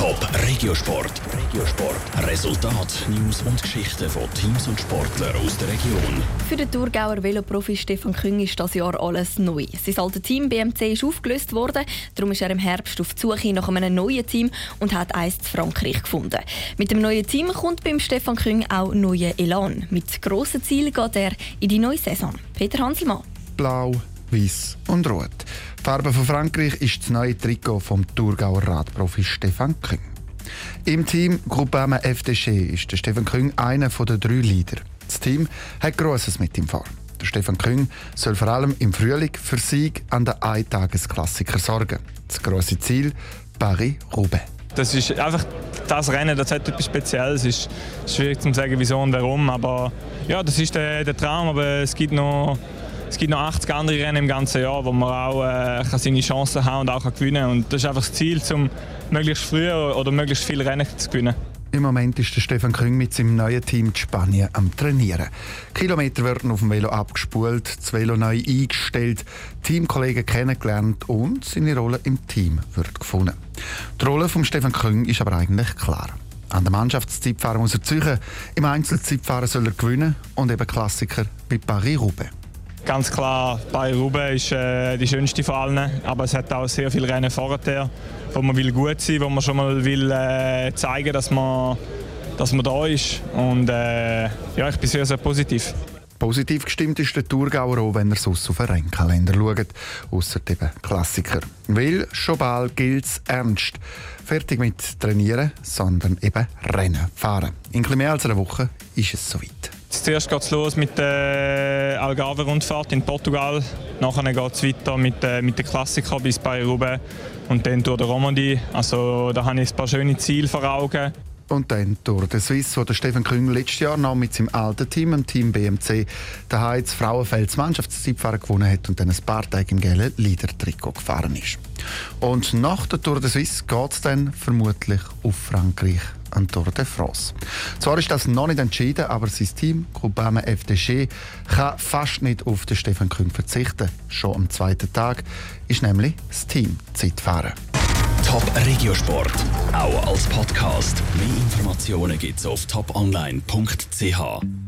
Top Regiosport. Regiosport. Resultat, News und Geschichten von Teams und Sportlern aus der Region. Für den Thurgauer Veloprofi Stefan Küng ist das Jahr alles neu. Sein altes Team BMC ist aufgelöst worden, darum ist er im Herbst auf die Suche nach einem neuen Team und hat eins in Frankreich gefunden. Mit dem neuen Team kommt beim Stefan Küng auch neuer Elan. Mit grossen Zielen geht er in die neue Saison. Peter Hanselmann. Blau, Weiß und Rot. Die Farbe von Frankreich ist das neue Trikot vom Thurgauer Radprofi Stefan Küng. Im Team Groupama FDG ist der Stefan Küng einer der drei Leader. Das Team hat Grosses mit ihm vor. Der Stefan Küng soll vor allem im Frühling für Sieg an den Eintagesklassiker sorgen. Das grosse Ziel Paris-Roubaix. Das ist einfach das Rennen, das hat etwas Spezielles. Es ist schwierig zu sagen, wieso und warum, aber ja, das ist der, der Traum. Aber es gibt noch es gibt noch 80 andere Rennen im ganzen Jahr, wo man auch äh, seine Chancen haben und auch gewinnen kann. Und das ist einfach das Ziel, um möglichst früh oder möglichst viele Rennen zu gewinnen. Im Moment ist der Stefan Küng mit seinem neuen Team in Spanien am Trainieren. Kilometer werden auf dem Velo abgespult, das Velo neu eingestellt, Teamkollegen kennengelernt und seine Rolle im Team wird gefunden. Die Rolle von Stefan Küng ist aber eigentlich klar. An der Mannschaftszeitfahrer muss er ziehen, im Einzelzeitfahren soll er gewinnen und eben Klassiker bei Paris-Roubaix. Ganz klar, bei roubaix ist äh, die schönste von allen, aber es hat auch sehr viele Rennen vorher, wo man will gut sein, wo man schon mal will äh, zeigen, dass man, dass man da ist und äh, ja, ich bin sehr, sehr positiv. Positiv gestimmt ist der Thurgauer auch, wenn er sonst auf den Rennkalender schaut, ausser eben Klassiker. Weil schon bald gilt es ernst. Fertig mit Trainieren, sondern eben Rennen fahren. In mehr als einer Woche ist es soweit. Zuerst geht es los mit der Algarve-Rundfahrt in Portugal. Nachher geht es weiter mit, äh, mit den Klassikern bis bei Roubaix und dann durch die Romandie. Also da habe ich ein paar schöne Ziele vor Augen. Und dann durch den Swiss, wo der Stefan Küng letztes Jahr noch mit seinem alten Team, dem Team BMC, daheim das Frauenfelds Mannschaftszeitfahren gewonnen hat und dann ein paar Tage im gelben Leader-Trikot gefahren ist. Und nach der Tour de Suisse geht es dann vermutlich auf Frankreich an Tour de France. Zwar ist das noch nicht entschieden, aber sein Team, Groupama FDG, kann fast nicht auf den Stefan Küng verzichten. Schon am zweiten Tag ist nämlich das Team Zeitfahren. Top Regiosport, auch als Podcast. Mehr Informationen gibt's auf toponline.ch.